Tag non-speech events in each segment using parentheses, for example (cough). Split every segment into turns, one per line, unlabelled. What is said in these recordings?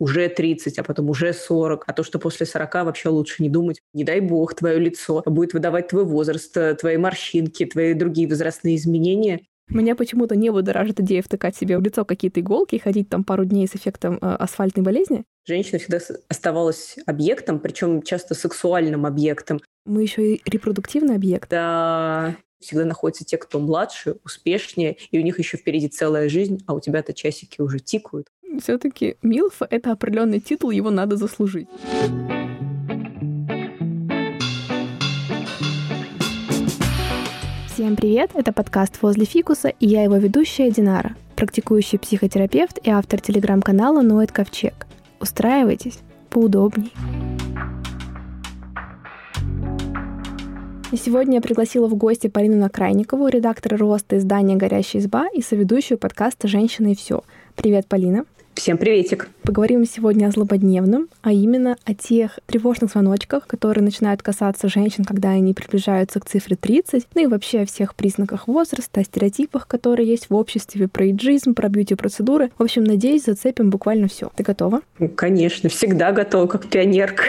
уже 30, а потом уже 40, а то, что после 40 вообще лучше не думать. Не дай бог, твое лицо будет выдавать твой возраст, э, твои морщинки, твои другие возрастные изменения.
Меня почему-то не будоражит идея втыкать себе в лицо какие-то иголки и ходить там пару дней с эффектом э, асфальтной болезни.
Женщина всегда оставалась объектом, причем часто сексуальным объектом.
Мы еще и репродуктивный объект.
Да, всегда находятся те, кто младше, успешнее, и у них еще впереди целая жизнь, а у тебя-то часики уже тикают.
Все-таки Милф — это определенный титул, его надо заслужить. Всем привет! Это подкаст «Возле фикуса» и я его ведущая Динара, практикующий психотерапевт и автор телеграм-канала «Ноет Ковчег». Устраивайтесь поудобней. И сегодня я пригласила в гости Полину Накрайникову, редактора роста издания «Горящая изба» и соведущую подкаста «Женщина и все». Привет, Полина.
Всем приветик.
Поговорим сегодня о злободневном, а именно о тех тревожных звоночках, которые начинают касаться женщин, когда они приближаются к цифре 30, ну и вообще о всех признаках возраста, о стереотипах, которые есть в обществе, про иджизм, про бьюти-процедуры. В общем, надеюсь, зацепим буквально все. Ты готова?
Ну, конечно, всегда готова, как пионерка.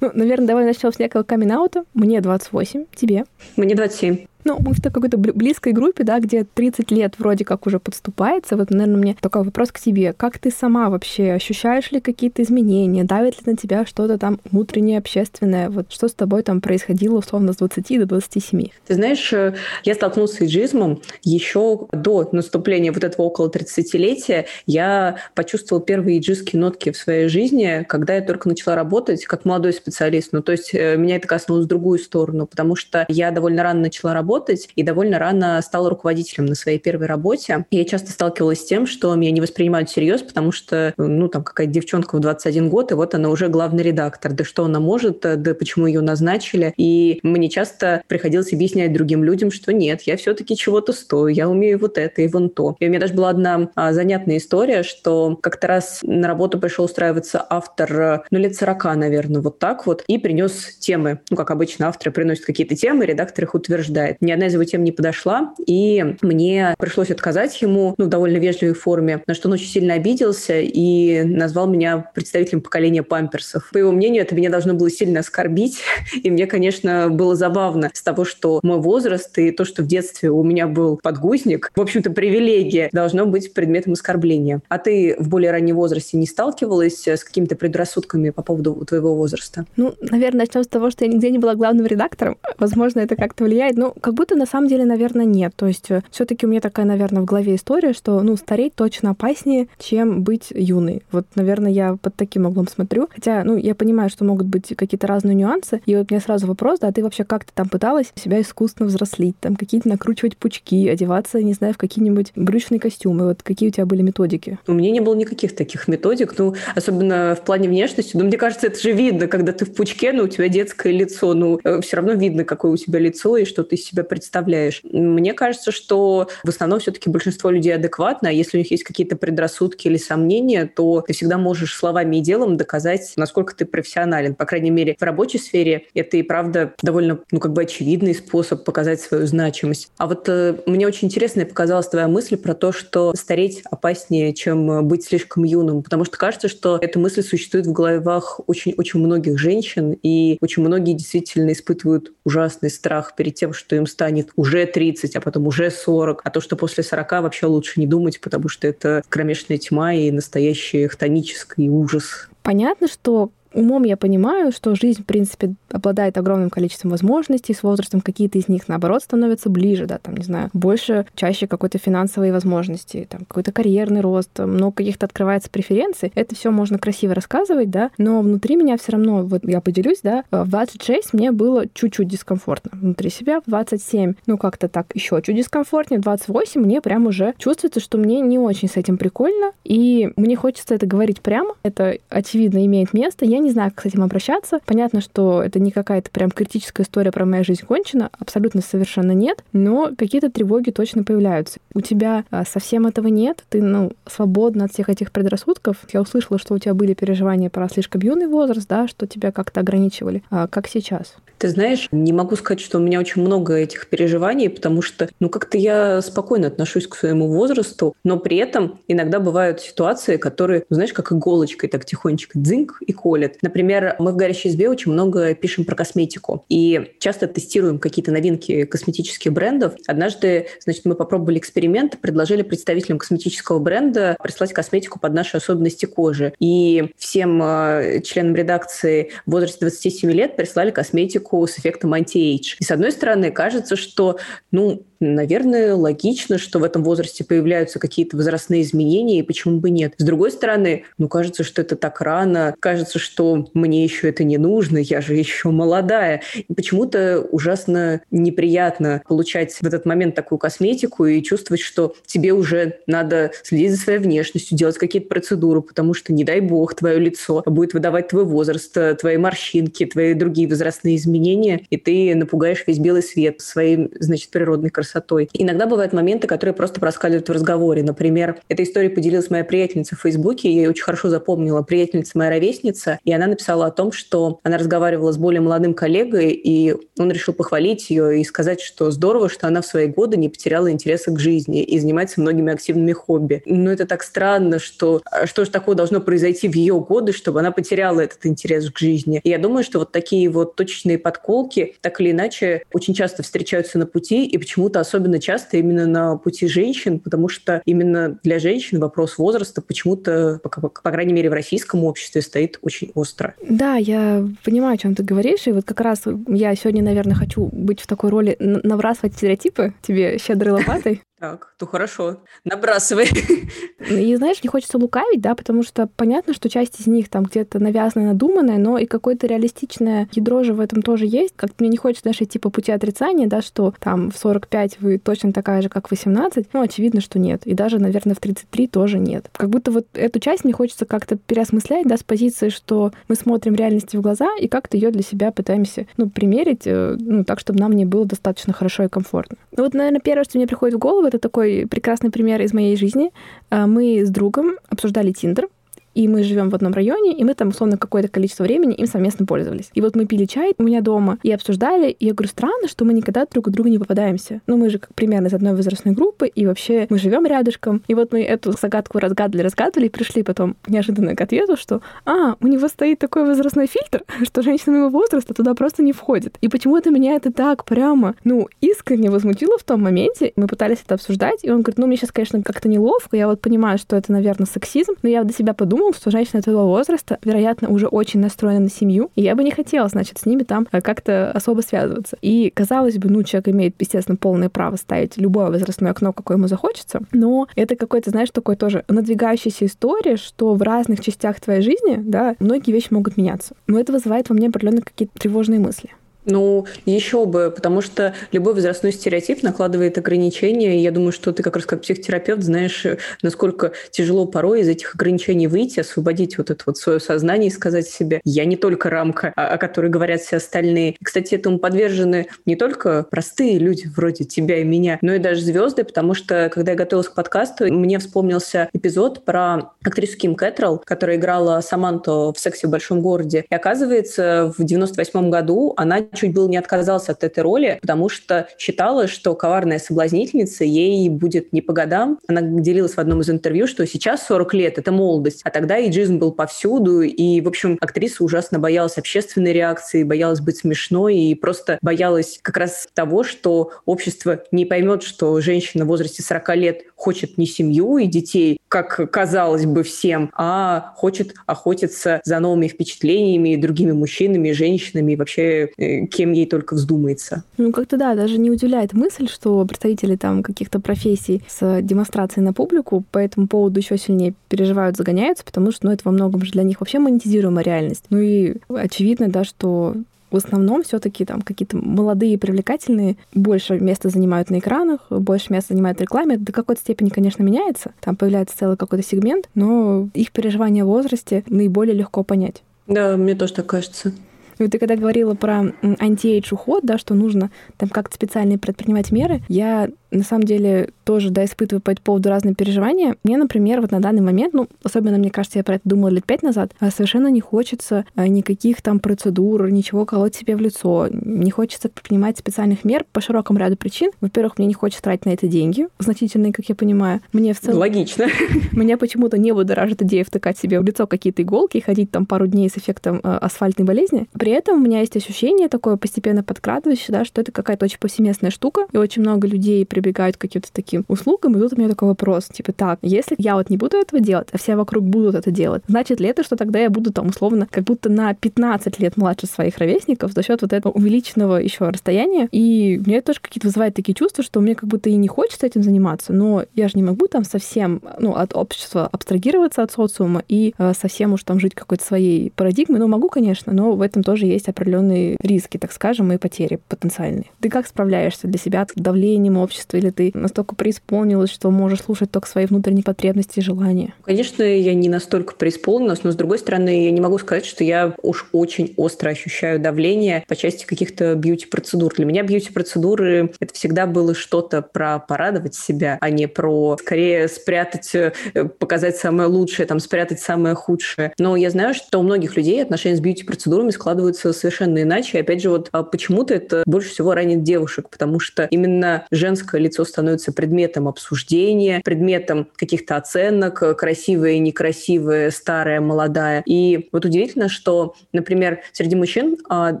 Ну, наверное, давай начнем с некого камин -аута. Мне 28, тебе?
Мне 27.
Ну, мы в такой какой-то близкой группе, да, где 30 лет вроде как уже подступается. Вот, наверное, мне такой вопрос к тебе. Как ты сама вообще ощущаешь ли какие-то изменения? Давит ли на тебя что-то там внутреннее, общественное? Вот что с тобой там происходило условно с 20 до 27?
Ты знаешь, э, я столкнулся с иджизмом еще до наступления вот этого около 30-летия. Я почувствовал первые иджистские нотки в своей жизни, когда я только начала работать как молодой специалист. Ну, то есть э, меня это коснулось в другую сторону, потому что я довольно рано начала работать, работать и довольно рано стала руководителем на своей первой работе. Я часто сталкивалась с тем, что меня не воспринимают всерьез, потому что, ну, там какая-то девчонка в 21 год, и вот она уже главный редактор. Да что она может, да почему ее назначили? И мне часто приходилось объяснять другим людям, что нет, я все-таки чего-то стою, я умею вот это и вон то. И у меня даже была одна а, занятная история, что как-то раз на работу пришел устраиваться автор, ну, лет 40, наверное, вот так вот, и принес темы. Ну, как обычно, авторы приносят какие-то темы, редактор их утверждает ни одна из его тем не подошла, и мне пришлось отказать ему, ну, в довольно вежливой форме, на что он очень сильно обиделся и назвал меня представителем поколения памперсов. По его мнению, это меня должно было сильно оскорбить, (laughs) и мне, конечно, было забавно с того, что мой возраст и то, что в детстве у меня был подгузник, в общем-то, привилегия, должно быть предметом оскорбления. А ты в более раннем возрасте не сталкивалась с какими-то предрассудками по поводу твоего возраста?
Ну, наверное, начнем с того, что я нигде не была главным редактором. Возможно, это как-то влияет. Ну, как будто на самом деле, наверное, нет. То есть э, все таки у меня такая, наверное, в голове история, что, ну, стареть точно опаснее, чем быть юной. Вот, наверное, я под таким углом смотрю. Хотя, ну, я понимаю, что могут быть какие-то разные нюансы. И вот мне сразу вопрос, да, ты вообще как-то там пыталась себя искусственно взрослить, там какие-то накручивать пучки, одеваться, не знаю, в какие-нибудь брючные костюмы. Вот какие у тебя были методики?
У меня не было никаких таких методик, ну, особенно в плане внешности. Но мне кажется, это же видно, когда ты в пучке, но у тебя детское лицо, ну, э, все равно видно, какое у тебя лицо и что ты из себя представляешь. Мне кажется, что в основном все-таки большинство людей адекватно, а если у них есть какие-то предрассудки или сомнения, то ты всегда можешь словами и делом доказать, насколько ты профессионален. По крайней мере, в рабочей сфере это и правда довольно, ну, как бы очевидный способ показать свою значимость. А вот э, мне очень интересной показалась твоя мысль про то, что стареть опаснее, чем быть слишком юным, потому что кажется, что эта мысль существует в головах очень-очень многих женщин, и очень многие действительно испытывают ужасный страх перед тем, что им станет уже 30, а потом уже 40, а то, что после 40 вообще лучше не думать, потому что это кромешная тьма и настоящий хтонический ужас.
Понятно, что умом я понимаю, что жизнь, в принципе, обладает огромным количеством возможностей, с возрастом какие-то из них, наоборот, становятся ближе, да, там, не знаю, больше, чаще какой-то финансовые возможности, там, какой-то карьерный рост, много каких-то открывается преференций. Это все можно красиво рассказывать, да, но внутри меня все равно, вот я поделюсь, да, в 26 мне было чуть-чуть дискомфортно внутри себя, в 27, ну, как-то так еще чуть дискомфортнее, в 28 мне прям уже чувствуется, что мне не очень с этим прикольно, и мне хочется это говорить прямо, это очевидно имеет место, я не знаю, как с этим обращаться. Понятно, что это не какая-то прям критическая история про моя жизнь кончена, абсолютно совершенно нет, но какие-то тревоги точно появляются. У тебя а, совсем этого нет, ты, ну, свободна от всех этих предрассудков. Я услышала, что у тебя были переживания про слишком юный возраст, да, что тебя как-то ограничивали. А как сейчас?
Ты знаешь, не могу сказать, что у меня очень много этих переживаний, потому что, ну, как-то я спокойно отношусь к своему возрасту, но при этом иногда бывают ситуации, которые, знаешь, как иголочкой так тихонечко дзинк и колят. Например, мы в «Горящей избе» очень много пишем про косметику и часто тестируем какие-то новинки косметических брендов. Однажды, значит, мы попробовали эксперимент, предложили представителям косметического бренда прислать косметику под наши особенности кожи. И всем э, членам редакции в возрасте 27 лет прислали косметику с эффектом anti-age. И с одной стороны, кажется, что, ну, наверное, логично, что в этом возрасте появляются какие-то возрастные изменения, и почему бы нет. С другой стороны, ну, кажется, что это так рано, кажется, что мне еще это не нужно, я же еще молодая. И почему-то ужасно неприятно получать в этот момент такую косметику и чувствовать, что тебе уже надо следить за своей внешностью, делать какие-то процедуры, потому что, не дай бог, твое лицо будет выдавать твой возраст, твои морщинки, твои другие возрастные изменения, и ты напугаешь весь белый свет своей, значит, природной красотой красотой. Иногда бывают моменты, которые просто проскальзывают в разговоре. Например, эта история поделилась моя приятельница в Фейсбуке, я ее очень хорошо запомнила. Приятельница моя ровесница, и она написала о том, что она разговаривала с более молодым коллегой, и он решил похвалить ее и сказать, что здорово, что она в свои годы не потеряла интереса к жизни и занимается многими активными хобби. Но это так странно, что что же такое должно произойти в ее годы, чтобы она потеряла этот интерес к жизни. И я думаю, что вот такие вот точечные подколки так или иначе очень часто встречаются на пути, и почему-то это особенно часто именно на пути женщин, потому что именно для женщин вопрос возраста почему-то, по, по, крайней мере, в российском обществе стоит очень остро.
Да, я понимаю, о чем ты говоришь, и вот как раз я сегодня, наверное, хочу быть в такой роли набрасывать стереотипы тебе щедрой лопатой.
Так, то хорошо. Набрасывай. (laughs)
И знаешь, не хочется лукавить, да, потому что понятно, что часть из них там где-то навязанная, надуманная, но и какое-то реалистичное ядро же в этом тоже есть. Как мне не хочется даже идти по пути отрицания, да, что там в 45 вы точно такая же, как в 18. Ну, очевидно, что нет. И даже, наверное, в 33 тоже нет. Как будто вот эту часть мне хочется как-то переосмыслять, да, с позиции, что мы смотрим реальности в глаза и как-то ее для себя пытаемся, ну, примерить, э, ну, так, чтобы нам не было достаточно хорошо и комфортно. Ну, вот, наверное, первое, что мне приходит в голову, это такой прекрасный пример из моей жизни. А, мы с другом обсуждали Тиндер, и мы живем в одном районе, и мы там, условно, какое-то количество времени им совместно пользовались. И вот мы пили чай у меня дома и обсуждали, и я говорю, странно, что мы никогда друг к другу не попадаемся. Ну, мы же как примерно из одной возрастной группы, и вообще мы живем рядышком. И вот мы эту загадку разгадывали, разгадывали, и пришли потом неожиданно к ответу, что, а, у него стоит такой возрастной фильтр, (laughs) что женщина его возраста туда просто не входит. И почему-то меня это так прямо, ну, искренне возмутило в том моменте. Мы пытались это обсуждать, и он говорит, ну, мне сейчас, конечно, как-то неловко, я вот понимаю, что это, наверное, сексизм, но я до себя подумал, подумал, что женщина твоего возраста, вероятно, уже очень настроена на семью, и я бы не хотела, значит, с ними там э, как-то особо связываться. И, казалось бы, ну, человек имеет, естественно, полное право ставить любое возрастное окно, какое ему захочется, но это какой-то, знаешь, такой тоже надвигающаяся история, что в разных частях твоей жизни, да, многие вещи могут меняться. Но это вызывает во мне определенно какие-то тревожные мысли.
Ну, еще бы, потому что любой возрастной стереотип накладывает ограничения. И я думаю, что ты как раз как психотерапевт знаешь, насколько тяжело порой из этих ограничений выйти, освободить вот это вот свое сознание и сказать себе, я не только рамка, о которой говорят все остальные. И, кстати, этому подвержены не только простые люди вроде тебя и меня, но и даже звезды, потому что, когда я готовилась к подкасту, мне вспомнился эпизод про актрису Ким Кэтрелл, которая играла Саманту в «Сексе в большом городе». И оказывается, в 98 году она чуть было не отказался от этой роли, потому что считала, что коварная соблазнительница ей будет не по годам. Она делилась в одном из интервью, что сейчас 40 лет — это молодость, а тогда иджизм был повсюду, и, в общем, актриса ужасно боялась общественной реакции, боялась быть смешной и просто боялась как раз того, что общество не поймет, что женщина в возрасте 40 лет хочет не семью и детей, как казалось бы всем, а хочет охотиться за новыми впечатлениями, другими мужчинами, женщинами и вообще э, кем ей только вздумается.
Ну, как-то да, даже не удивляет мысль, что представители там каких-то профессий с демонстрацией на публику по этому поводу еще сильнее переживают, загоняются, потому что, ну, это во многом же для них вообще монетизируемая реальность. Ну и очевидно, да, что в основном все-таки там какие-то молодые и привлекательные больше места занимают на экранах, больше места занимают в рекламе. Это до какой-то степени, конечно, меняется. Там появляется целый какой-то сегмент, но их переживания в возрасте наиболее легко понять.
Да, мне тоже так кажется.
И вот ты когда говорила про anti-age уход, да, что нужно там как-то специально предпринимать меры, я на самом деле тоже, да, испытываю по этому поводу разные переживания. Мне, например, вот на данный момент, ну, особенно, мне кажется, я про это думала лет пять назад, а совершенно не хочется а, никаких там процедур, ничего колоть себе в лицо, не хочется принимать специальных мер по широкому ряду причин. Во-первых, мне не хочется тратить на это деньги, значительные, как я понимаю. Мне в целом...
Логично. (laughs)
Меня почему-то не будоражит идея втыкать себе в лицо какие-то иголки и ходить там пару дней с эффектом э, асфальтной болезни. При этом у меня есть ощущение такое постепенно подкрадывающееся, да, что это какая-то очень повсеместная штука, и очень много людей прибегают к каким-то таким услугам, и тут у меня такой вопрос, типа, так, если я вот не буду этого делать, а все вокруг будут это делать, значит ли это, что тогда я буду там условно как будто на 15 лет младше своих ровесников за счет вот этого увеличенного еще расстояния, и мне тоже какие-то вызывает такие чувства, что мне как будто и не хочется этим заниматься, но я же не могу там совсем, ну, от общества абстрагироваться от социума и э, совсем уж там жить какой-то своей парадигмой, ну, могу, конечно, но в этом тоже есть определенные риски, так скажем, и потери потенциальные. Ты как справляешься для себя с давлением общества, или ты настолько преисполнилась, что можешь слушать только свои внутренние потребности и желания?
Конечно, я не настолько преисполнилась, но, с другой стороны, я не могу сказать, что я уж очень остро ощущаю давление по части каких-то бьюти-процедур. Для меня бьюти-процедуры — это всегда было что-то про порадовать себя, а не про, скорее, спрятать, э, показать самое лучшее, там, спрятать самое худшее. Но я знаю, что у многих людей отношения с бьюти-процедурами складываются совершенно иначе. Опять же, вот а почему-то это больше всего ранит девушек, потому что именно женское лицо становится предметом обсуждения, предметом каких-то оценок, красивая, некрасивая, старая, молодая. И вот удивительно, что, например, среди мужчин а,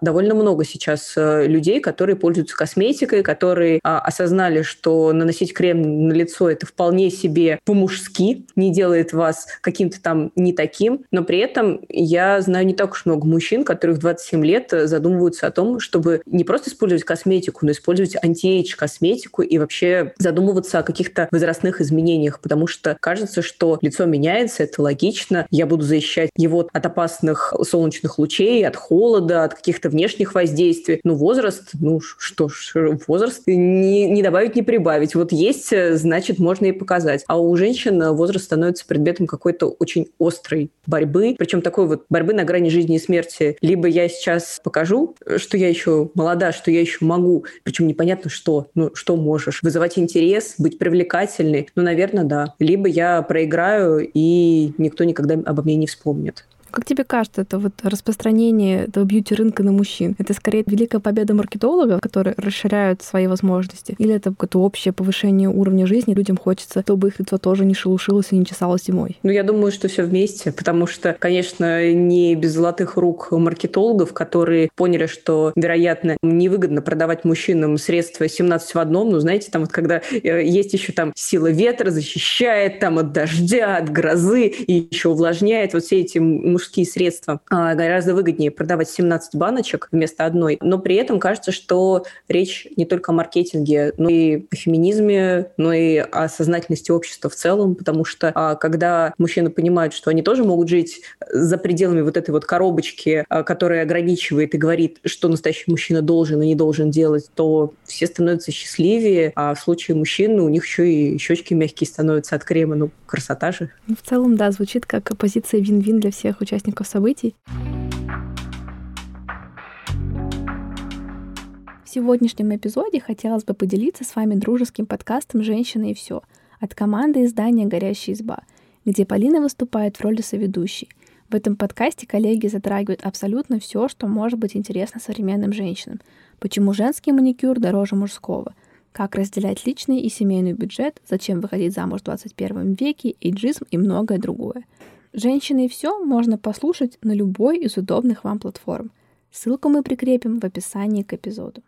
довольно много сейчас а, людей, которые пользуются косметикой, которые а, осознали, что наносить крем на лицо это вполне себе по-мужски, не делает вас каким-то там не таким, но при этом я знаю не так уж много мужчин, которые в 27 лет задумываются о том, чтобы не просто использовать косметику, но использовать anti-age косметику и вообще задумываться о каких-то возрастных изменениях, потому что кажется, что лицо меняется, это логично, я буду защищать его от опасных солнечных лучей, от холода, от каких-то внешних воздействий. Ну, возраст, ну что ж, возраст не, не добавить, не прибавить. Вот есть, значит, можно и показать. А у женщин возраст становится предметом какой-то очень острой борьбы, причем такой вот борьбы на грани жизни и смерти. Либо я сейчас покажу, что я еще молода, что я еще могу, причем непонятно что, ну, что можешь. Вызывать интерес, быть привлекательной, ну, наверное, да. Либо я проиграю, и никто никогда обо мне не вспомнит.
Как тебе кажется, это вот распространение этого бьюти-рынка на мужчин? Это скорее великая победа маркетологов, которые расширяют свои возможности? Или это какое-то общее повышение уровня жизни? Людям хочется, чтобы их лицо тоже не шелушилось и не чесалось зимой?
Ну, я думаю, что все вместе, потому что, конечно, не без золотых рук маркетологов, которые поняли, что, вероятно, невыгодно продавать мужчинам средства 17 в одном. Ну, знаете, там вот когда э, есть еще там сила ветра, защищает там от дождя, от грозы и еще увлажняет. Вот все эти средства а, гораздо выгоднее продавать 17 баночек вместо одной. Но при этом кажется, что речь не только о маркетинге, но и о феминизме, но и о сознательности общества в целом, потому что а, когда мужчины понимают, что они тоже могут жить за пределами вот этой вот коробочки, а, которая ограничивает и говорит, что настоящий мужчина должен и не должен делать, то все становятся счастливее, а в случае мужчин у них еще и щечки мягкие становятся от крема. Ну, красота же.
В целом, да, звучит как позиция вин-вин для всех участников событий. В сегодняшнем эпизоде хотелось бы поделиться с вами дружеским подкастом «Женщина и все» от команды издания «Горящая изба», где Полина выступает в роли соведущей. В этом подкасте коллеги затрагивают абсолютно все, что может быть интересно современным женщинам. Почему женский маникюр дороже мужского? Как разделять личный и семейный бюджет? Зачем выходить замуж в 21 веке? Эйджизм и многое другое. «Женщины и все» можно послушать на любой из удобных вам платформ. Ссылку мы прикрепим в описании к эпизоду.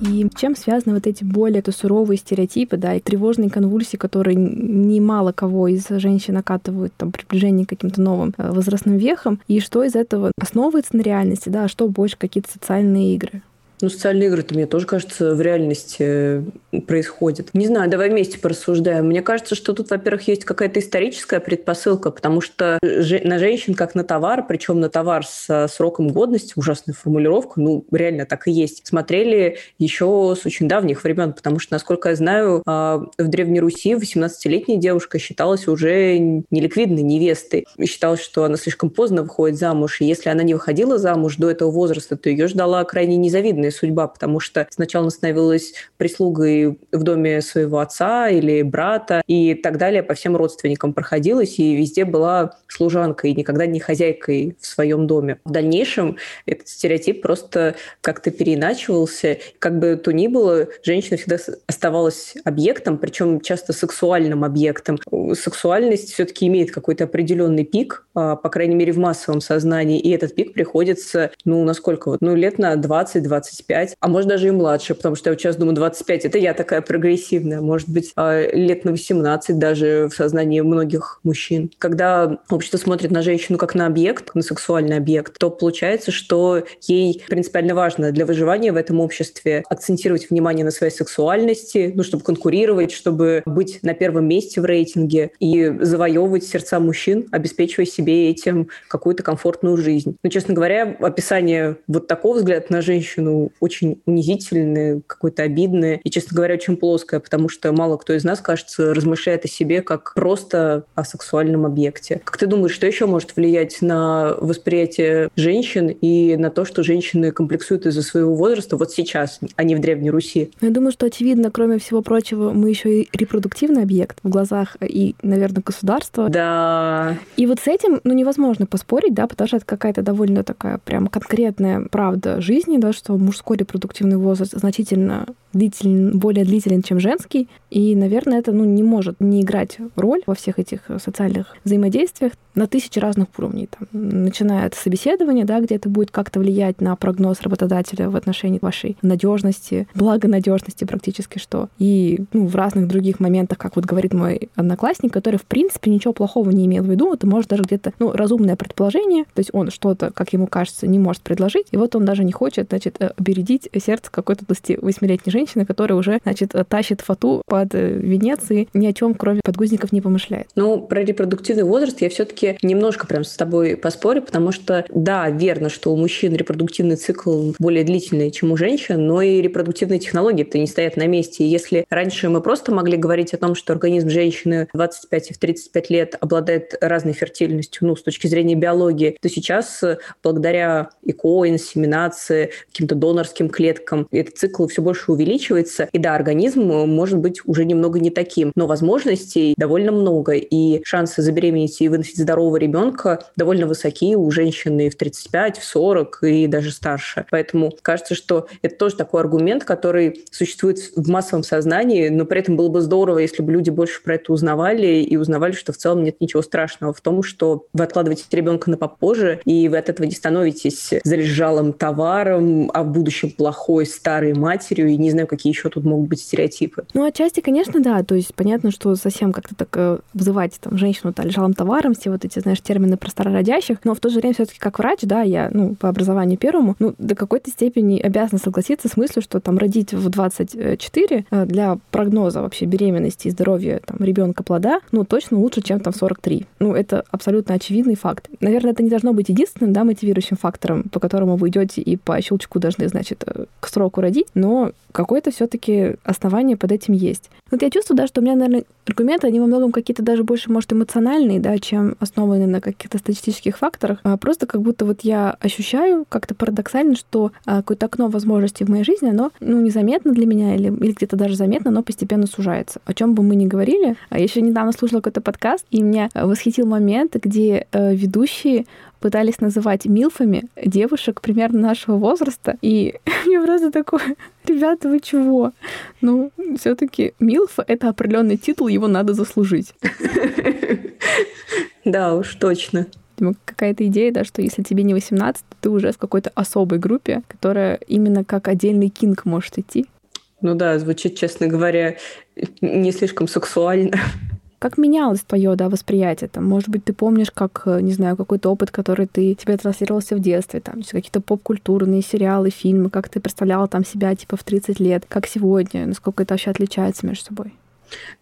И чем связаны вот эти более то суровые стереотипы, да, и тревожные конвульсии, которые немало кого из женщин окатывают там приближение к каким-то новым э, возрастным вехам, и что из этого основывается на реальности, да, а что больше какие-то социальные игры?
Ну, социальные игры-то, мне тоже кажется, в реальности э, происходят. Не знаю, давай вместе порассуждаем. Мне кажется, что тут, во-первых, есть какая-то историческая предпосылка, потому что на женщин как на товар, причем на товар с сроком годности, ужасная формулировка, ну, реально так и есть, смотрели еще с очень давних времен, потому что, насколько я знаю, а, в Древней Руси 18-летняя девушка считалась уже неликвидной невестой. Считалось, что она слишком поздно выходит замуж, и если она не выходила замуж до этого возраста, то ее ждала крайне незавидная судьба, потому что сначала она становилась прислугой в доме своего отца или брата и так далее, по всем родственникам проходилась, и везде была служанкой, и никогда не хозяйкой в своем доме. В дальнейшем этот стереотип просто как-то переиначивался. Как бы то ни было, женщина всегда оставалась объектом, причем часто сексуальным объектом. Сексуальность все-таки имеет какой-то определенный пик, а, по крайней мере, в массовом сознании, и этот пик приходится, ну, насколько вот, ну, лет на 20-25, а может даже и младше, потому что я сейчас думаю, 25 — это я такая прогрессивная, может быть, а, лет на 18 даже в сознании многих мужчин. Когда общество смотрит на женщину как на объект, на сексуальный объект, то получается, что ей принципиально важно для выживания в этом обществе акцентировать внимание на своей сексуальности, ну, чтобы конкурировать, чтобы быть на первом месте в рейтинге и завоевывать сердца мужчин, обеспечивая себе этим какую-то комфортную жизнь. Но, честно говоря, описание вот такого взгляда на женщину очень унизительное, какое-то обидное и, честно говоря, очень плоское, потому что мало кто из нас, кажется, размышляет о себе как просто о сексуальном объекте. Как ты думаешь, что еще может влиять на восприятие женщин и на то, что женщины комплексуют из-за своего возраста вот сейчас, а не в Древней Руси?
Я думаю, что очевидно, кроме всего прочего, мы еще и репродуктивный объект в глазах и, наверное, государства.
Да.
И вот с этим, ну, невозможно поспорить, да, потому что это какая-то довольно такая прям конкретная правда жизни, да, что мужской репродуктивный возраст значительно длителен, более длителен, чем женский. И, наверное, это ну, не может не играть роль во всех этих социальных взаимодействиях на тысячи разных уровней. Там, начиная от собеседования, да, где это будет как-то влиять на прогноз работодателя в отношении вашей надежности, благонадежности практически что. И ну, в разных других моментах, как вот говорит мой одноклассник, который, в принципе, ничего плохого не имел в виду, это может даже где-то ну, разумное предположение, то есть он что-то, как ему кажется, не может предложить, и вот он даже не хочет, значит, бередить сердце какой-то 28-летней женщины, которая уже, значит, тащит фату под э, Венеции, ни о чем, кроме подгузников, не помышляет.
Ну, про репродуктивный возраст я все-таки немножко прям с тобой поспорю, потому что, да, верно, что у мужчин репродуктивный цикл более длительный, чем у женщин, но и репродуктивные технологии-то не стоят на месте. И если раньше мы просто могли говорить о том, что организм женщины в 25 и в 35 лет обладает разной фертильностью, ну, с точки зрения биологии, то сейчас благодаря ЭКО, инсеминации, каким-то донорским клеткам этот цикл все больше увеличивается. И да, организм э, может быть уже немного не таким, но возможностей довольно много. И шансы забеременеть и выносить здорового ребенка довольно высоки у женщины в 35, в 40 и даже старше. Поэтому кажется, что это тоже такой аргумент, который существует в массовом сознании, но при этом было бы здорово, если бы люди больше про это узнавали и узнавали, что в целом нет ничего страшного в том, что вы откладываете ребенка на попозже, и вы от этого не становитесь залежалым товаром, а в будущем плохой старой матерью и не знаю, какие еще тут могут быть стереотипы.
Ну, отчасти, конечно, да. То есть понятно, что совсем как-то так э, обзывать там женщину там, лежалым товаром, все вот эти, знаешь, термины про старородящих, но в то же время все таки как врач, да, я, ну, по образованию первому, ну, до какой-то степени обязана согласиться с мыслью, что там родить в 24 э, для прогноза вообще беременности и здоровья там ребенка плода, ну, точно лучше, чем там 43. Ну, это абсолютно очевидный факт. Наверное, это не должно быть единственным, да, мотивирующим фактором, по которому вы идете и по щелчку должны, значит, э, к сроку родить, но какое-то все-таки основание под этим есть. Вот я чувствую, да, что у меня, наверное, аргументы, они во многом какие-то даже больше, может, эмоциональные, да, чем основаны на каких-то статистических факторах. А просто как будто вот я ощущаю как-то парадоксально, что а, какое-то окно возможностей в моей жизни, оно, ну, незаметно для меня или, или где-то даже заметно, но постепенно сужается. О чем бы мы ни говорили. А я еще недавно слушала какой-то подкаст, и меня восхитил момент, где э, ведущие пытались называть милфами девушек примерно нашего возраста. И (laughs) мне просто такое, ребята, вы чего? Ну, все таки милфа — это определенный титул, его надо заслужить. (laughs)
Да уж, точно
какая-то идея, да, что если тебе не 18, то ты уже в какой-то особой группе, которая именно как отдельный кинг может идти.
Ну да, звучит, честно говоря, не слишком сексуально.
Как менялось твое да, восприятие? Там, может быть, ты помнишь, как, э, не знаю, какой-то опыт, который ты тебе транслировался в детстве, там, какие-то поп-культурные сериалы, фильмы, как ты представляла там себя, типа, в 30 лет, как сегодня, насколько это вообще отличается между собой?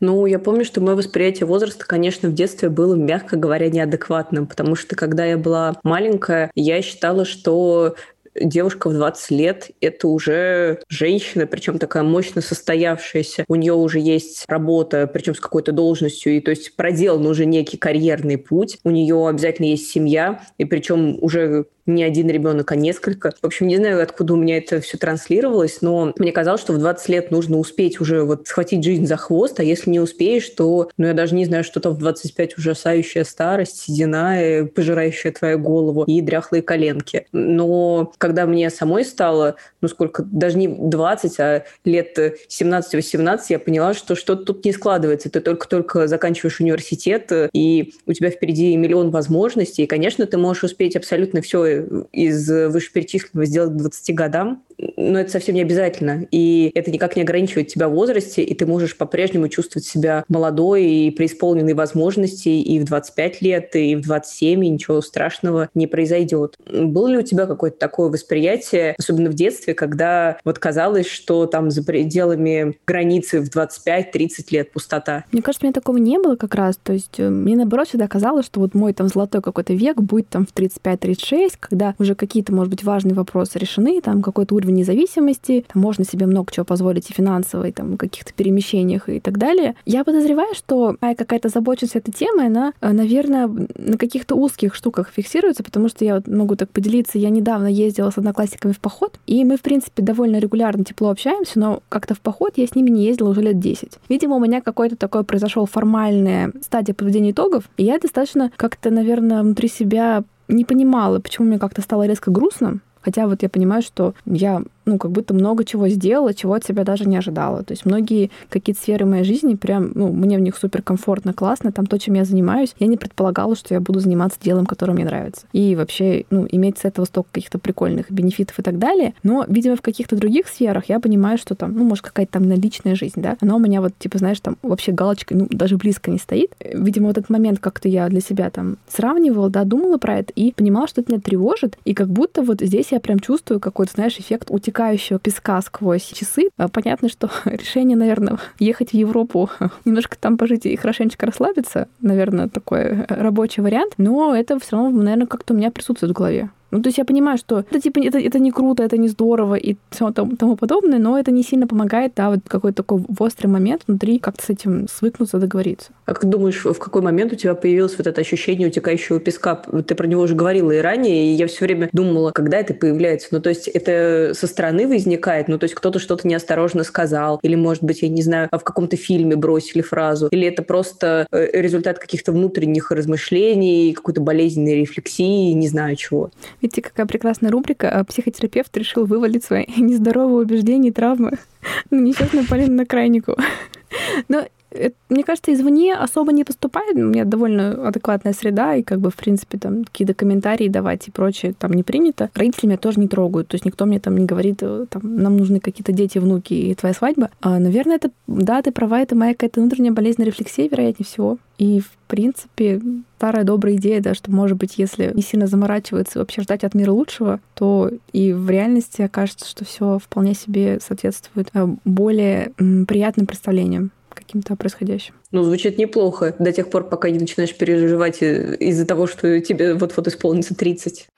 Ну, я помню, что мое восприятие возраста, конечно, в детстве было, мягко говоря, неадекватным, потому что когда я была маленькая, я считала, что девушка в 20 лет — это уже женщина, причем такая мощно состоявшаяся. У нее уже есть работа, причем с какой-то должностью, и то есть проделан уже некий карьерный путь. У нее обязательно есть семья, и причем уже не один ребенок, а несколько. В общем, не знаю, откуда у меня это все транслировалось, но мне казалось, что в 20 лет нужно успеть уже вот схватить жизнь за хвост, а если не успеешь, то, ну, я даже не знаю, что там в 25 ужасающая старость, седина, пожирающая твою голову и дряхлые коленки. Но когда мне самой стало, ну, сколько, даже не 20, а лет 17-18, я поняла, что что-то тут не складывается. Ты только-только заканчиваешь университет, и у тебя впереди миллион возможностей, и, конечно, ты можешь успеть абсолютно все из вышеперечисленного сделать к 20 годам, но это совсем не обязательно. И это никак не ограничивает тебя в возрасте, и ты можешь по-прежнему чувствовать себя молодой и преисполненной возможностей и в 25 лет, и в 27, и ничего страшного не произойдет. Было ли у тебя какое-то такое восприятие, особенно в детстве, когда вот казалось, что там за пределами границы в 25-30 лет пустота?
Мне кажется, у меня такого не было как раз. То есть э, мне, наоборот, всегда казалось, что вот мой там золотой какой-то век будет там в 35-36, когда уже какие-то, может быть, важные вопросы решены, там какой-то уровень независимости, там можно себе много чего позволить и финансово, и там каких-то перемещениях и так далее. Я подозреваю, что какая-то забоченность этой темой, она, э, наверное, на каких-то узких штуках фиксируется, потому что я вот могу так поделиться. Я недавно ездила с одноклассниками в поход, и мы, в принципе, довольно регулярно тепло общаемся, но как-то в поход я с ними не ездила уже лет 10. Видимо, у меня какой-то такой произошел формальная стадия подведения итогов, и я достаточно как-то, наверное, внутри себя не понимала, почему мне как-то стало резко грустно. Хотя вот я понимаю, что я ну, как будто много чего сделала, чего от себя даже не ожидала. То есть многие какие-то сферы моей жизни прям, ну, мне в них супер комфортно, классно, там то, чем я занимаюсь, я не предполагала, что я буду заниматься делом, которое мне нравится. И вообще, ну, иметь с этого столько каких-то прикольных бенефитов и так далее. Но, видимо, в каких-то других сферах я понимаю, что там, ну, может, какая-то там личная жизнь, да, она у меня вот, типа, знаешь, там вообще галочка, ну, даже близко не стоит. Видимо, вот этот момент как-то я для себя там сравнивала, да, думала про это и понимала, что это меня тревожит, и как будто вот здесь я прям чувствую какой-то, знаешь, эффект утекания протекающего песка сквозь часы. А понятно, что (laughs) решение, наверное, ехать в Европу, (laughs) немножко там пожить и хорошенечко расслабиться, наверное, такой рабочий вариант, но это все равно, наверное, как-то у меня присутствует в голове. Ну, то есть я понимаю, что это типа это, это не круто, это не здорово и все тому, тому подобное, но это не сильно помогает, да, вот какой-то такой острый момент внутри как-то с этим свыкнуться, договориться.
А как думаешь, в какой момент у тебя появилось вот это ощущение утекающего песка? Ты про него уже говорила и ранее, и я все время думала, когда это появляется. Ну, то есть это со стороны возникает, ну, то есть кто-то что-то неосторожно сказал, или, может быть, я не знаю, в каком-то фильме бросили фразу, или это просто э, результат каких-то внутренних размышлений, какой-то болезненной рефлексии, не знаю чего.
Видите, какая прекрасная рубрика. А психотерапевт решил вывалить свои (laughs) нездоровые убеждения и травмы (laughs) на несчастную Полину на крайнику. (laughs) Но это, мне кажется, извне особо не поступает. У меня довольно адекватная среда, и как бы, в принципе, там какие-то комментарии давать и прочее там не принято. Родители меня тоже не трогают. То есть никто мне там не говорит, э, там, нам нужны какие-то дети, внуки и твоя свадьба. А, наверное, это, да, ты права, это моя какая-то внутренняя болезненная рефлексия, вероятнее всего. И, в принципе, старая добрая идея, да, что, может быть, если не сильно заморачиваться и вообще ждать от мира лучшего, то и в реальности окажется, что все вполне себе соответствует э, более приятным представлениям каким-то происходящим.
Ну, звучит неплохо до тех пор, пока не начинаешь переживать э, из-за того, что тебе вот-вот исполнится 30.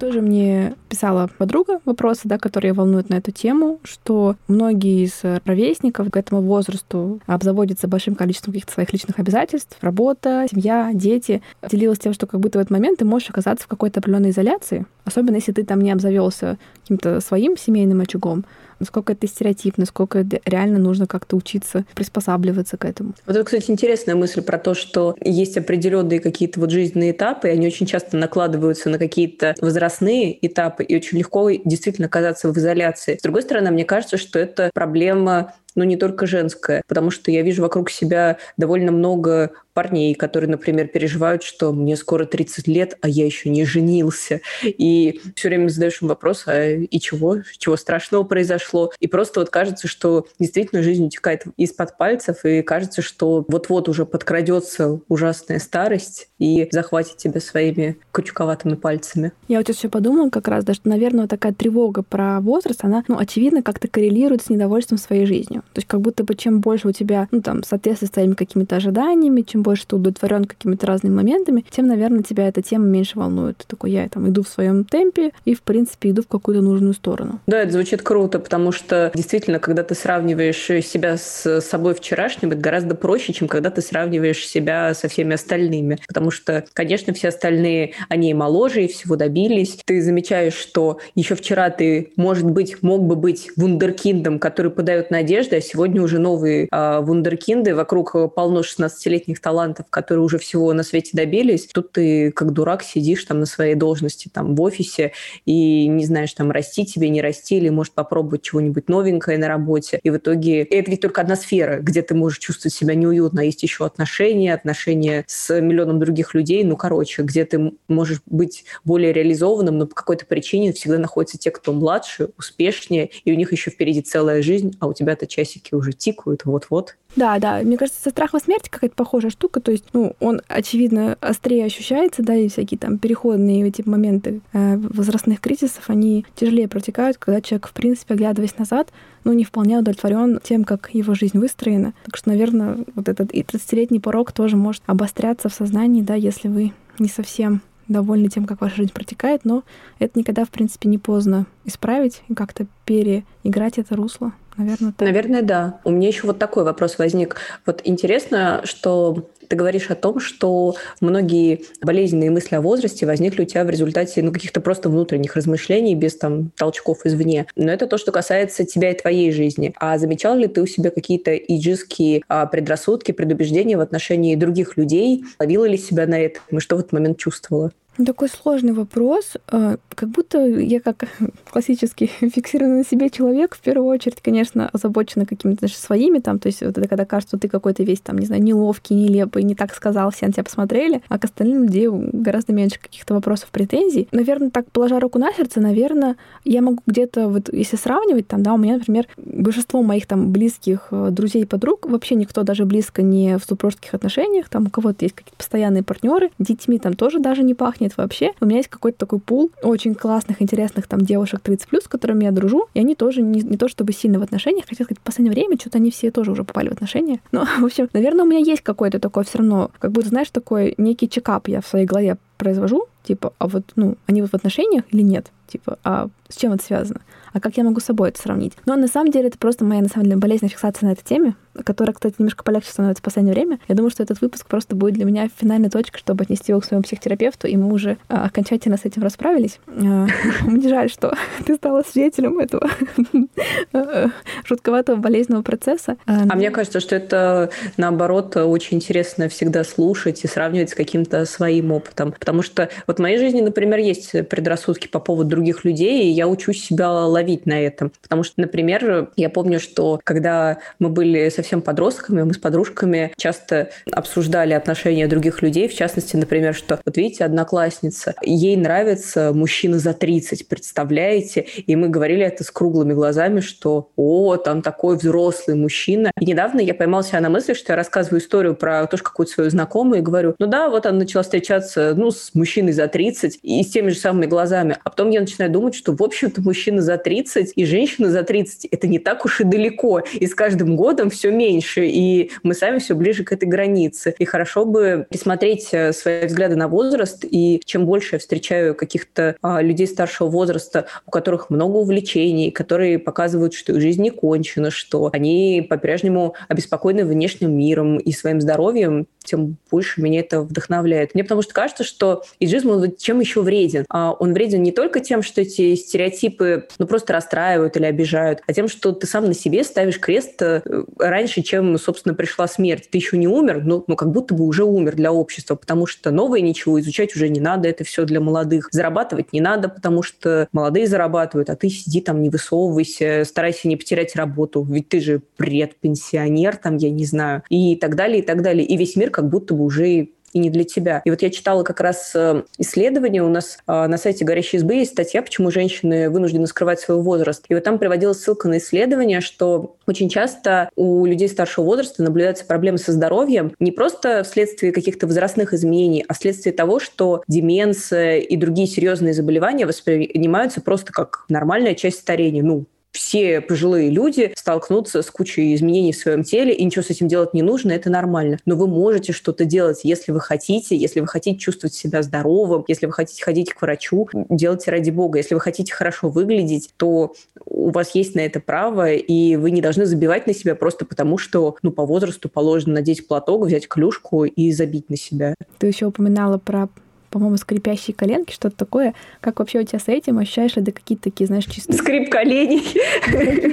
Тоже мне писала подруга вопросы, да, которые волнуют на эту тему, что многие из ровесников к этому возрасту обзаводятся большим количеством каких-то своих личных обязательств, работа, семья, дети. Делилась тем, что как будто в этот момент ты можешь оказаться в какой-то определенной изоляции, особенно если ты там не обзавелся каким-то своим семейным очагом, насколько это стереотип, насколько реально нужно как-то учиться приспосабливаться к этому.
Вот это, кстати, интересная мысль про то, что есть определенные какие-то вот жизненные этапы, и они очень часто накладываются на какие-то возрастные этапы, и очень легко действительно оказаться в изоляции. С другой стороны, мне кажется, что это проблема но не только женское, потому что я вижу вокруг себя довольно много парней, которые, например, переживают, что мне скоро 30 лет, а я еще не женился. И все время задаешь им вопрос, а и чего? Чего страшного произошло? И просто вот кажется, что действительно жизнь утекает из-под пальцев, и кажется, что вот-вот уже подкрадется ужасная старость и захватит тебя своими крючковатыми пальцами.
Я вот еще подумала как раз, да, что, наверное, такая тревога про возраст, она, ну, очевидно, как-то коррелирует с недовольством своей жизнью. То есть как будто бы чем больше у тебя, ну, там, соответствует с твоими какими-то ожиданиями, чем больше ты удовлетворен какими-то разными моментами, тем, наверное, тебя эта тема меньше волнует. Ты такой, я там иду в своем темпе и, в принципе, иду в какую-то нужную сторону.
Да, это звучит круто, потому что действительно, когда ты сравниваешь себя с собой вчерашним, это гораздо проще, чем когда ты сравниваешь себя со всеми остальными. Потому что, конечно, все остальные, они и моложе, и всего добились. Ты замечаешь, что еще вчера ты, может быть, мог бы быть вундеркиндом, который подает надежды, а сегодня уже новые э, вундеркинды. Вокруг полно 16-летних талантов, которые уже всего на свете добились. Тут ты как дурак сидишь там на своей должности там в офисе и не знаешь, там расти тебе, не расти, или может попробовать чего-нибудь новенькое на работе. И в итоге это ведь только одна сфера, где ты можешь чувствовать себя неуютно. Есть еще отношения, отношения с миллионом других людей. Ну, короче, где ты можешь быть более реализованным, но по какой-то причине всегда находятся те, кто младше, успешнее, и у них еще впереди целая жизнь, а у тебя-то часики уже тикают вот-вот.
Да, да. Мне кажется, страх во смерти какая-то похожая штука. То есть, ну, он, очевидно, острее ощущается, да, и всякие там переходные эти моменты э, возрастных кризисов, они тяжелее протекают, когда человек, в принципе, оглядываясь назад, ну, не вполне удовлетворен тем, как его жизнь выстроена. Так что, наверное, вот этот и 30-летний порог тоже может обостряться в сознании, да, если вы не совсем довольны тем, как ваша жизнь протекает, но это никогда, в принципе, не поздно исправить и как-то переиграть это русло. Наверное,
так. Наверное, да. У меня еще вот такой вопрос возник. Вот интересно, что ты говоришь о том, что многие болезненные мысли о возрасте возникли у тебя в результате ну, каких-то просто внутренних размышлений без там толчков извне. Но это то, что касается тебя и твоей жизни. А замечал ли ты у себя какие-то иджистские а, предрассудки, предубеждения в отношении других людей? Ловила ли себя на этом? И что в этот момент чувствовала?
Такой сложный вопрос. А, как будто я как (laughs) классический (laughs) фиксированный на себе человек, в первую очередь, конечно, озабочена какими-то своими там, то есть вот это когда кажется, что ты какой-то весь там, не знаю, неловкий, нелепый, не так сказал, все на тебя посмотрели, а к остальным людям гораздо меньше каких-то вопросов, претензий. Наверное, так, положа руку на сердце, наверное, я могу где-то, вот если сравнивать, там, да, у меня, например, большинство моих там близких э, друзей подруг, вообще никто даже близко не в супружеских отношениях, там у кого-то есть какие-то постоянные партнеры, детьми там тоже даже не пахнет, нет вообще. У меня есть какой-то такой пул очень классных, интересных там девушек 30+, с которыми я дружу, и они тоже не, не то чтобы сильно в отношениях, хотя сказать, в последнее время что-то они все тоже уже попали в отношения. Но, (laughs) в общем, наверное, у меня есть какой-то такой все равно, как будто, знаешь, такой некий чекап я в своей голове произвожу, типа, а вот, ну, они вот в отношениях или нет? Типа, а с чем это связано? А как я могу с собой это сравнить? Но на самом деле это просто моя, на самом деле, болезненная фиксация на этой теме, которая, кстати, немножко полегче становится в последнее время. Я думаю, что этот выпуск просто будет для меня финальной точкой, чтобы отнести его к своему психотерапевту, и мы уже а, окончательно с этим расправились. А, (laughs) мне жаль, что (laughs) ты стала свидетелем этого (laughs) жутковатого болезненного процесса.
А, а мне кажется, что это, наоборот, очень интересно всегда слушать и сравнивать с каким-то своим опытом. Потому что вот в моей жизни, например, есть предрассудки по поводу других людей, и я учусь себя ловить на этом. Потому что, например, я помню, что когда мы были совсем подростками, мы с подружками часто обсуждали отношения других людей, в частности, например, что вот видите, одноклассница, ей нравится мужчина за 30, представляете? И мы говорили это с круглыми глазами, что о, там такой взрослый мужчина. И недавно я поймала себя на мысли, что я рассказываю историю про тоже какую-то свою знакомую и говорю, ну да, вот она начала встречаться ну, с мужчиной за 30 и с теми же самыми глазами. А потом я начинаю думать, что, в общем-то, мужчина за 30 и женщина за 30 – это не так уж и далеко. И с каждым годом все меньше, и мы сами все ближе к этой границе. И хорошо бы пересмотреть э, свои взгляды на возраст, и чем больше я встречаю каких-то а, людей старшего возраста, у которых много увлечений, которые показывают, что их жизнь не кончена, что они по-прежнему обеспокоены внешним миром и своим здоровьем, тем больше меня это вдохновляет. Мне потому что кажется, что иджизм, он чем еще вреден? А он вреден не только тем, что эти стереотипы ну, просто расстраивают или обижают, а тем, что ты сам на себе ставишь крест э, раньше, чем, собственно, пришла смерть. Ты еще не умер, но, но как будто бы уже умер для общества, потому что новое ничего изучать уже не надо, это все для молодых. Зарабатывать не надо, потому что молодые зарабатывают, а ты сиди там, не высовывайся, старайся не потерять работу, ведь ты же предпенсионер, там, я не знаю, и так далее, и так далее. И весь мир как будто бы уже и не для тебя. И вот я читала как раз э, исследование, у нас э, на сайте «Горящей избы» есть статья, почему женщины вынуждены скрывать свой возраст. И вот там приводилась ссылка на исследование, что очень часто у людей старшего возраста наблюдаются проблемы со здоровьем не просто вследствие каких-то возрастных изменений, а вследствие того, что деменция и другие серьезные заболевания воспринимаются просто как нормальная часть старения. Ну, все пожилые люди столкнутся с кучей изменений в своем теле, и ничего с этим делать не нужно, это нормально. Но вы можете что-то делать, если вы хотите, если вы хотите чувствовать себя здоровым, если вы хотите ходить к врачу, делайте ради бога. Если вы хотите хорошо выглядеть, то у вас есть на это право, и вы не должны забивать на себя просто потому, что ну, по возрасту положено надеть платок, взять клюшку и забить на себя.
Ты еще упоминала про по-моему, скрипящие коленки, что-то такое. Как вообще у тебя с этим? Ощущаешь ли ты какие-то такие, знаешь, чисто...
Скрип коленей.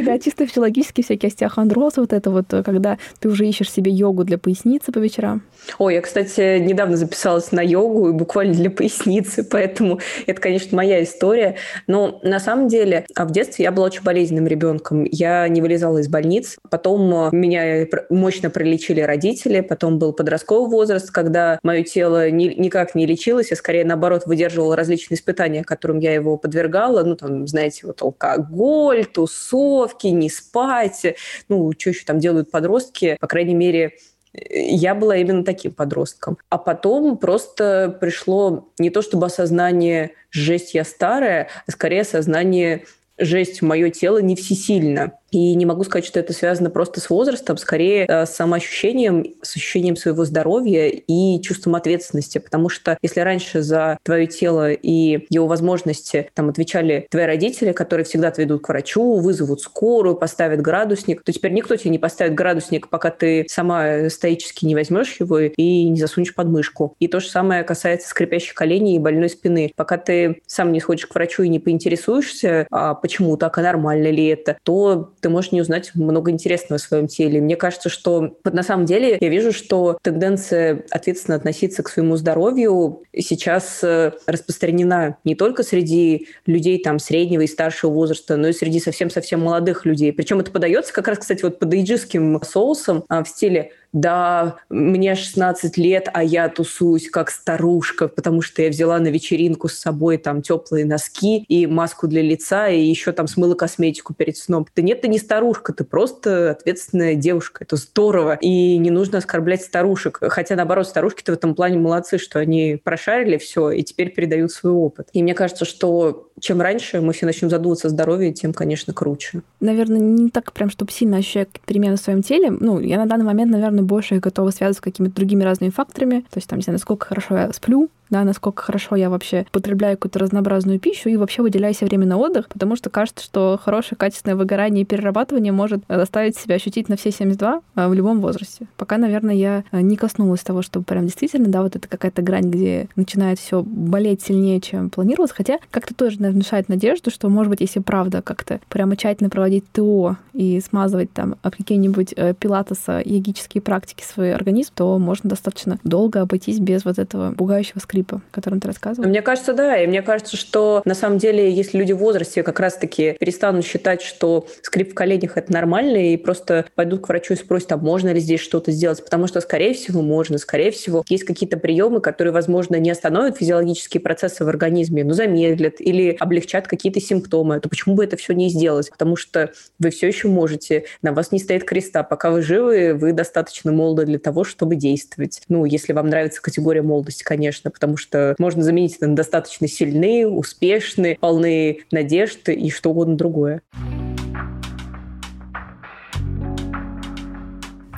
Да, чисто физиологические всякие остеохондроз, вот это вот, когда ты уже ищешь себе йогу для поясницы по вечерам.
Ой, я, кстати, недавно записалась на йогу и буквально для поясницы, (laughs) поэтому это, конечно, моя история. Но на самом деле а в детстве я была очень болезненным ребенком. Я не вылезала из больниц. Потом меня мощно пролечили родители. Потом был подростковый возраст, когда мое тело ни, никак не лечилось, я скорее, наоборот, выдерживала различные испытания, которым я его подвергала. Ну, там, знаете, вот алкоголь, тусовки, не спать. Ну, что еще там делают подростки? По крайней мере, я была именно таким подростком. А потом просто пришло не то чтобы осознание «жесть, я старая», а скорее осознание «жесть, мое тело не всесильно». И не могу сказать, что это связано просто с возрастом, скорее э, с самоощущением, с ощущением своего здоровья и чувством ответственности. Потому что если раньше за твое тело и его возможности там отвечали твои родители, которые всегда отведут к врачу, вызовут скорую, поставят градусник, то теперь никто тебе не поставит градусник, пока ты сама стоически не возьмешь его и не засунешь под мышку. И то же самое касается скрипящих коленей и больной спины. Пока ты сам не сходишь к врачу и не поинтересуешься, а почему так, а нормально ли это, то ты можешь не узнать много интересного о своем теле. Мне кажется, что вот на самом деле я вижу, что тенденция ответственно относиться к своему здоровью сейчас э, распространена не только среди людей там среднего и старшего возраста, но и среди совсем-совсем молодых людей. Причем это подается как раз, кстати, вот под эйджистским соусом а, в стиле да, мне 16 лет, а я тусуюсь как старушка, потому что я взяла на вечеринку с собой там теплые носки и маску для лица, и еще там смыла косметику перед сном. Да нет, ты не старушка, ты просто ответственная девушка. Это здорово. И не нужно оскорблять старушек. Хотя, наоборот, старушки-то в этом плане молодцы, что они прошарили все и теперь передают свой опыт. И мне кажется, что чем раньше мы все начнем задумываться о здоровье, тем, конечно, круче.
Наверное, не так прям, чтобы сильно ощущать перемены в своем теле. Ну, я на данный момент, наверное, больше готова связывать с какими-то другими разными факторами. То есть, там, не знаю, насколько хорошо я сплю, да, насколько хорошо я вообще потребляю какую-то разнообразную пищу и вообще выделяю себе время на отдых, потому что кажется, что хорошее качественное выгорание и перерабатывание может заставить себя ощутить на все 72 а, в любом возрасте. Пока, наверное, я а, не коснулась того, что прям действительно, да, вот это какая-то грань, где начинает все болеть сильнее, чем планировалось, хотя как-то тоже, наверное, внушает надежду, что, может быть, если правда как-то прямо тщательно проводить ТО и смазывать там какие-нибудь э, пилатеса, йогические практики свой организм, то можно достаточно долго обойтись без вот этого пугающего скрипа клипа, о котором ты рассказывал?
Мне кажется, да. И мне кажется, что на самом деле, если люди в возрасте как раз-таки перестанут считать, что скрип в коленях это нормально, и просто пойдут к врачу и спросят, а можно ли здесь что-то сделать, потому что, скорее всего, можно. Скорее всего, есть какие-то приемы, которые, возможно, не остановят физиологические процессы в организме, но замедлят или облегчат какие-то симптомы. То почему бы это все не сделать? Потому что вы все еще можете, на вас не стоит креста. Пока вы живы, вы достаточно молоды для того, чтобы действовать. Ну, если вам нравится категория молодости, конечно, потому потому что можно заменить это на достаточно сильные, успешные, полные надежды и что угодно другое.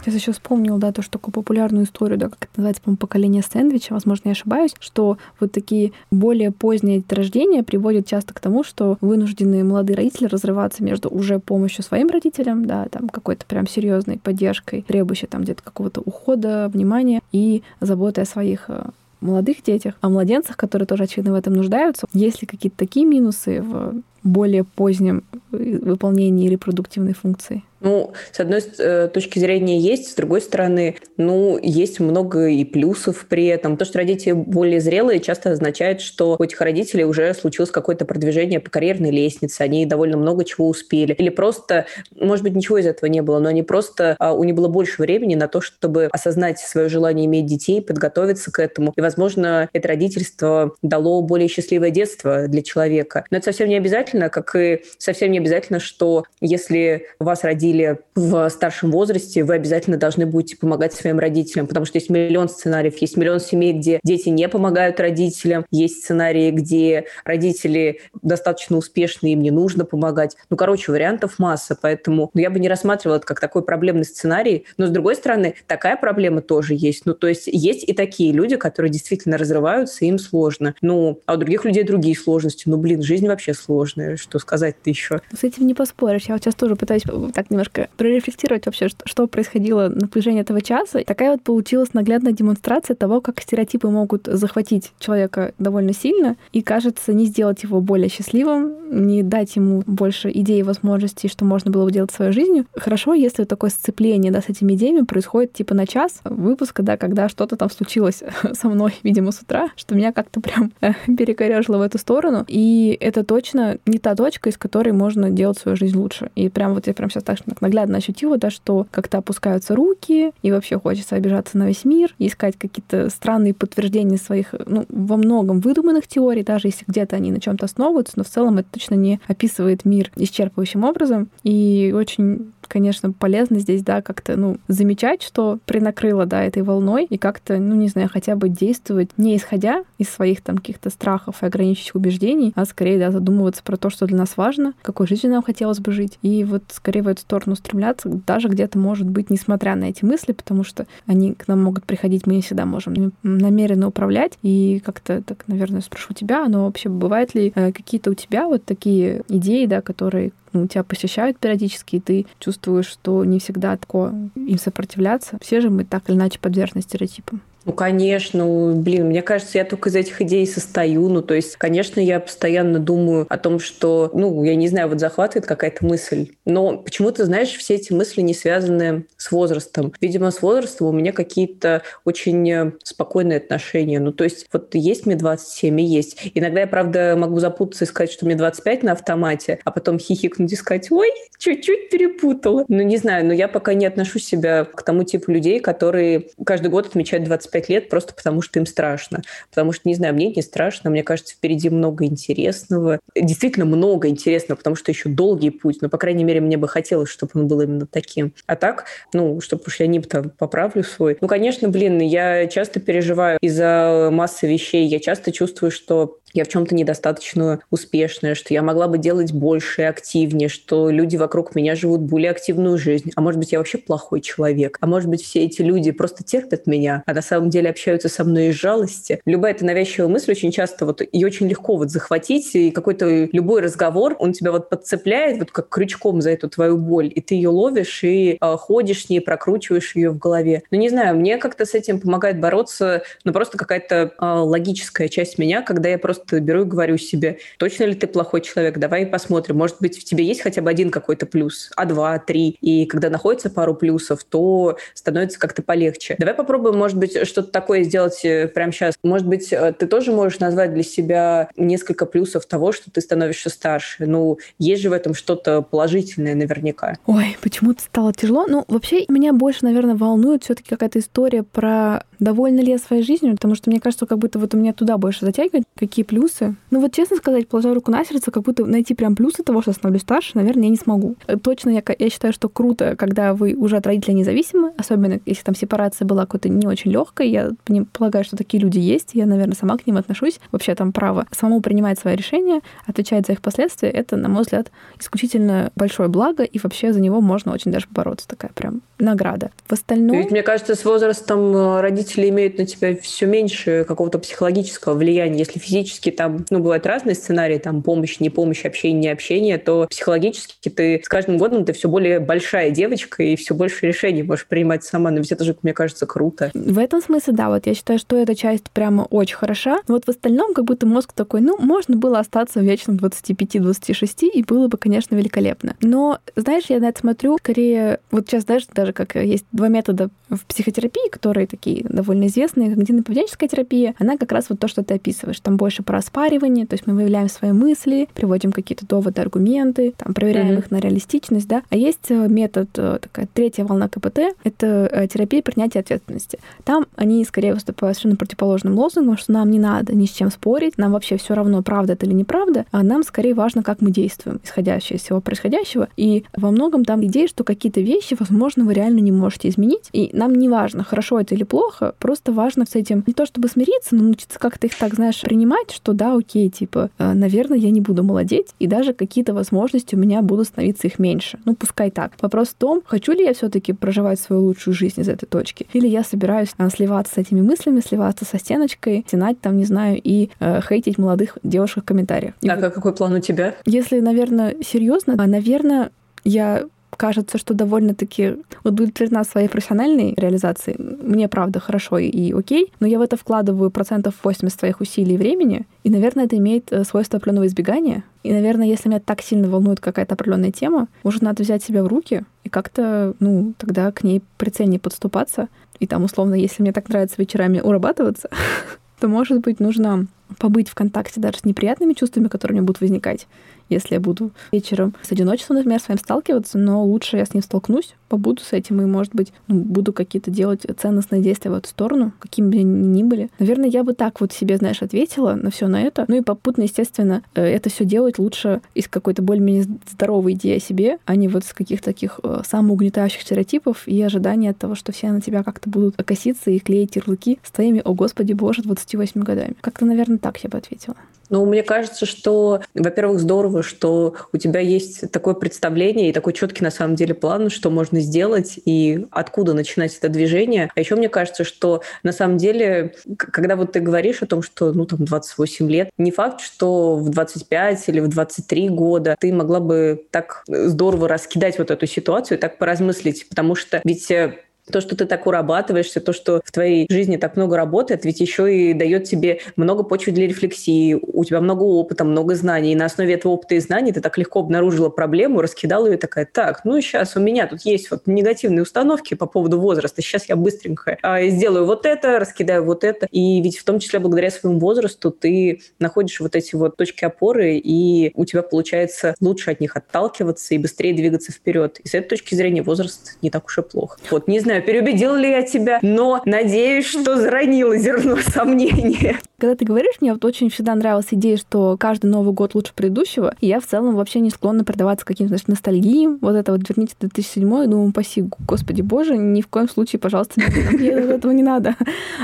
Сейчас еще вспомнил, да, то, что такую популярную историю, да, как это называется, по-моему, поколение сэндвича, возможно, я ошибаюсь, что вот такие более поздние рождения приводят часто к тому, что вынужденные молодые родители разрываться между уже помощью своим родителям, да, там какой-то прям серьезной поддержкой, требующей там где-то какого-то ухода, внимания и заботой о своих э, молодых детях, о младенцах, которые тоже, очевидно, в этом нуждаются. Есть ли какие-то такие минусы в более позднем э, выполнении репродуктивной функции?
Ну, с одной э, точки зрения есть, с другой стороны, ну, есть много и плюсов при этом. То, что родители более зрелые, часто означает, что у этих родителей уже случилось какое-то продвижение по карьерной лестнице, они довольно много чего успели. Или просто, может быть, ничего из этого не было, но они просто, а, у них было больше времени на то, чтобы осознать свое желание иметь детей, подготовиться к этому. И, возможно, это родительство дало более счастливое детство для человека. Но это совсем не обязательно, как и совсем не обязательно, что если вас родили или в старшем возрасте, вы обязательно должны будете помогать своим родителям, потому что есть миллион сценариев, есть миллион семей, где дети не помогают родителям, есть сценарии, где родители достаточно успешные, им не нужно помогать. Ну, короче, вариантов масса, поэтому ну, я бы не рассматривала это как такой проблемный сценарий, но, с другой стороны, такая проблема тоже есть. Ну, то есть есть и такие люди, которые действительно разрываются, им сложно. Ну, а у других людей другие сложности. Ну, блин, жизнь вообще сложная, что сказать-то еще.
С этим не поспоришь. Я вот сейчас тоже пытаюсь так немножко прорефлексировать вообще, что, что происходило на протяжении этого часа. Такая вот получилась наглядная демонстрация того, как стереотипы могут захватить человека довольно сильно и, кажется, не сделать его более счастливым, не дать ему больше идей и возможностей, что можно было бы делать своей жизнью. Хорошо, если такое сцепление да, с этими идеями происходит типа на час выпуска, да, когда что-то там случилось (laughs) со мной, видимо, с утра, что меня как-то прям э, перекорежило в эту сторону. И это точно не та точка, из которой можно делать свою жизнь лучше. И прям вот я прям сейчас так так наглядно ощутила, да, что как-то опускаются руки, и вообще хочется обижаться на весь мир, искать какие-то странные подтверждения своих, ну, во многом выдуманных теорий, даже если где-то они на чем-то основываются, но в целом это точно не описывает мир исчерпывающим образом. И очень конечно, полезно здесь, да, как-то, ну, замечать, что принакрыло, да, этой волной, и как-то, ну, не знаю, хотя бы действовать, не исходя из своих там каких-то страхов и ограничивающих убеждений, а скорее, да, задумываться про то, что для нас важно, какой жизнью нам хотелось бы жить, и вот скорее в эту сторону стремляться, даже где-то, может быть, несмотря на эти мысли, потому что они к нам могут приходить, мы не всегда можем намеренно управлять, и как-то, так, наверное, спрошу тебя, но вообще бывают ли э, какие-то у тебя вот такие идеи, да, которые ну, тебя посещают периодически, и ты чувствуешь, что не всегда такое им сопротивляться. Все же мы так или иначе подвержены стереотипам.
Ну, конечно, блин, мне кажется, я только из этих идей состою. Ну, то есть, конечно, я постоянно думаю о том, что, ну, я не знаю, вот захватывает какая-то мысль. Но почему-то, знаешь, все эти мысли не связаны с возрастом. Видимо, с возрастом у меня какие-то очень спокойные отношения. Ну, то есть, вот есть мне 27 и есть. Иногда я, правда, могу запутаться и сказать, что мне 25 на автомате, а потом хихикнуть и сказать, ой, чуть-чуть перепутала. Ну, не знаю, но я пока не отношу себя к тому типу людей, которые каждый год отмечают 25 25 лет просто потому, что им страшно. Потому что, не знаю, мне не страшно, мне кажется, впереди много интересного. Действительно много интересного, потому что еще долгий путь, но, по крайней мере, мне бы хотелось, чтобы он был именно таким. А так, ну, чтобы уж я не поправлю свой. Ну, конечно, блин, я часто переживаю из-за массы вещей, я часто чувствую, что я в чем-то недостаточно успешная, что я могла бы делать больше активнее, что люди вокруг меня живут более активную жизнь. А может быть, я вообще плохой человек. А может быть, все эти люди просто терпят меня, а на самом деле общаются со мной из жалости. Любая эта навязчивая мысль очень часто вот и очень легко вот захватить, и какой-то любой разговор, он тебя вот подцепляет вот как крючком за эту твою боль, и ты ее ловишь и э, ходишь с ней, прокручиваешь ее в голове. Ну, не знаю, мне как-то с этим помогает бороться, ну, просто какая-то э, логическая часть меня, когда я просто просто беру и говорю себе, точно ли ты плохой человек, давай посмотрим. Может быть, в тебе есть хотя бы один какой-то плюс, а два, три. И когда находится пару плюсов, то становится как-то полегче. Давай попробуем, может быть, что-то такое сделать э, прямо сейчас. Может быть, э, ты тоже можешь назвать для себя несколько плюсов того, что ты становишься старше. Ну, есть же в этом что-то положительное наверняка.
Ой, почему-то стало тяжело. Ну, вообще, меня больше, наверное, волнует все таки какая-то история про довольна ли я своей жизнью, потому что мне кажется, как будто вот у меня туда больше затягивает, какие плюсы. Ну вот честно сказать, положа руку на сердце, как будто найти прям плюсы того, что становлюсь старше, наверное, я не смогу. Э, точно я, я считаю, что круто, когда вы уже от родителя независимы, особенно если там сепарация была какой-то не очень легкой. Я полагаю, что такие люди есть, я, наверное, сама к ним отношусь. Вообще там право самому принимать свои решения, отвечать за их последствия, это, на мой взгляд, исключительно большое благо, и вообще за него можно очень даже побороться. Такая прям награда. В остальном...
Ведь, мне кажется, с возрастом э, родители родители имеют на тебя все меньше какого-то психологического влияния. Если физически там, ну, бывают разные сценарии, там, помощь, не помощь, общение, не общение, то психологически ты с каждым годом ты все более большая девочка и все больше решений можешь принимать сама. Но ведь это же, мне кажется, круто.
В этом смысле, да, вот я считаю, что эта часть прямо очень хороша. Но вот в остальном как будто мозг такой, ну, можно было остаться в вечном 25-26, и было бы, конечно, великолепно. Но, знаешь, я на это смотрю скорее... Вот сейчас, знаешь, даже как есть два метода в психотерапии, которые такие довольно известные, когнитивно-поведенческая терапия, она как раз вот то, что ты описываешь. Там больше про оспаривание, то есть мы выявляем свои мысли, приводим какие-то доводы, аргументы, там, проверяем mm-hmm. их на реалистичность, да. А есть э, метод, э, такая третья волна КПТ, это э, терапия принятия ответственности. Там они скорее выступают совершенно противоположным лозунгом, что нам не надо ни с чем спорить, нам вообще все равно, правда это или неправда, а нам скорее важно, как мы действуем, исходящее из всего происходящего. И во многом там идея, что какие-то вещи, возможно, вы реально не можете изменить, и нам не важно, хорошо это или плохо, просто важно с этим не то чтобы смириться, но научиться как-то их так, знаешь, принимать, что да, окей, типа, наверное, я не буду молодеть, и даже какие-то возможности у меня будут становиться их меньше. Ну, пускай так. Вопрос в том, хочу ли я все таки проживать свою лучшую жизнь из этой точки, или я собираюсь а, сливаться с этими мыслями, сливаться со стеночкой, тянать там, не знаю, и э, хейтить молодых девушек в комментариях.
И а какой план у тебя?
Если, наверное, серьезно, наверное, я кажется, что довольно-таки удовлетворена своей профессиональной реализацией. Мне, правда, хорошо и окей, но я в это вкладываю процентов 80 своих усилий и времени, и, наверное, это имеет э, свойство определенного избегания. И, наверное, если меня так сильно волнует какая-то определенная тема, может, надо взять себя в руки и как-то, ну, тогда к ней прицельнее подступаться. И там, условно, если мне так нравится вечерами урабатываться, (laughs) то, может быть, нужно побыть в контакте даже с неприятными чувствами, которые у меня будут возникать, если я буду вечером с одиночеством, например, с вами сталкиваться, но лучше я с ним столкнусь, побуду с этим и, может быть, ну, буду какие-то делать ценностные действия в эту сторону, какими бы они ни были. Наверное, я бы так вот себе, знаешь, ответила на все на это. Ну и попутно, естественно, э, это все делать лучше из какой-то более-менее здоровой идеи о себе, а не вот с каких-то таких э, самоугнетающих стереотипов и ожидания от того, что все на тебя как-то будут коситься и клеить ярлыки с твоими, о господи боже, 28 годами. Как-то, наверное, так я бы ответила.
Ну, мне кажется, что, во-первых, здорово, что у тебя есть такое представление и такой четкий на самом деле план, что можно сделать и откуда начинать это движение. А еще мне кажется, что на самом деле, когда вот ты говоришь о том, что, ну, там, 28 лет, не факт, что в 25 или в 23 года ты могла бы так здорово раскидать вот эту ситуацию, так поразмыслить, потому что ведь э, то, что ты так урабатываешься, то, что в твоей жизни так много работает, ведь еще и дает тебе много почвы для рефлексии, у тебя много опыта, много знаний, и на основе этого опыта и знаний ты так легко обнаружила проблему, раскидала ее такая, так, ну сейчас у меня тут есть вот негативные установки по поводу возраста, сейчас я быстренько а, сделаю вот это, раскидаю вот это, и ведь в том числе благодаря своему возрасту ты находишь вот эти вот точки опоры, и у тебя получается лучше от них отталкиваться и быстрее двигаться вперед. И с этой точки зрения возраст не так уж и плохо. Вот, не знаю, знаю, переубедила ли я тебя, но надеюсь, что заронила зерно сомнения.
Когда ты говоришь, мне вот очень всегда нравилась идея, что каждый Новый год лучше предыдущего, и я в целом вообще не склонна предаваться каким-то, значит, ностальгиям. Вот это вот верните 2007 и думаю, спаси, господи боже, ни в коем случае, пожалуйста, мне этого не надо.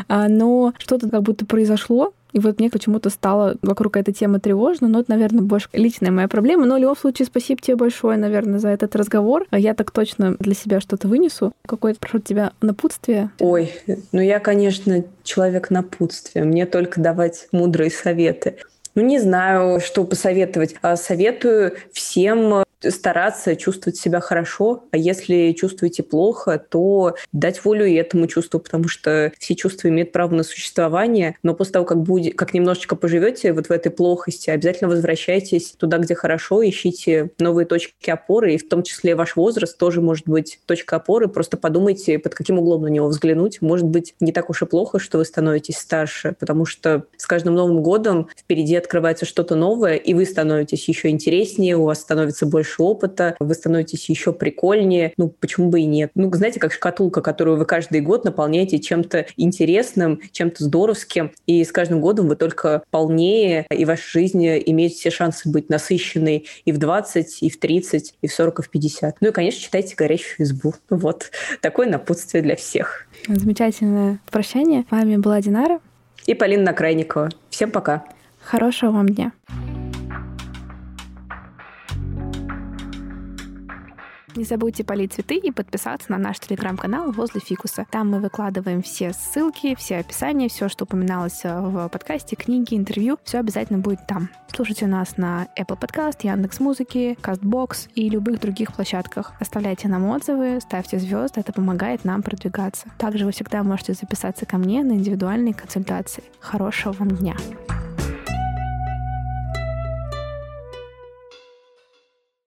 А, но что-то как будто произошло, и вот мне почему-то стало вокруг этой темы тревожно, но это, наверное, больше личная моя проблема. Но в любом случае, спасибо тебе большое, наверное, за этот разговор. Я так точно для себя что-то вынесу. Какое-то, прошу тебя, напутствие.
Ой, ну я, конечно, человек напутствия. Мне только давать мудрые советы. Ну, не знаю, что посоветовать. А советую всем стараться чувствовать себя хорошо, а если чувствуете плохо, то дать волю и этому чувству, потому что все чувства имеют право на существование, но после того, как, будет, как немножечко поживете вот в этой плохости, обязательно возвращайтесь туда, где хорошо, ищите новые точки опоры, и в том числе ваш возраст тоже может быть точка опоры, просто подумайте, под каким углом на него взглянуть. Может быть, не так уж и плохо, что вы становитесь старше, потому что с каждым Новым годом впереди открывается что-то новое, и вы становитесь еще интереснее, у вас становится больше больше опыта, вы становитесь еще прикольнее. Ну, почему бы и нет? Ну, знаете, как шкатулка, которую вы каждый год наполняете чем-то интересным, чем-то здоровским, и с каждым годом вы только полнее, и ваша жизнь имеет все шансы быть насыщенной и в 20, и в 30, и в 40, и в 50. Ну и, конечно, читайте «Горящую избу». (laughs) Вот. Такое напутствие для всех.
Замечательное прощание. С вами была Динара.
И Полина Накрайникова. Всем пока.
Хорошего вам дня. Не забудьте полить цветы и подписаться на наш телеграм-канал «Возле фикуса». Там мы выкладываем все ссылки, все описания, все, что упоминалось э, в подкасте, книги, интервью. Все обязательно будет там. Слушайте нас на Apple Podcast, Яндекс Музыки, Castbox и любых других площадках. Оставляйте нам отзывы, ставьте звезды, это помогает нам продвигаться. Также вы всегда можете записаться ко мне на индивидуальные консультации. Хорошего вам дня!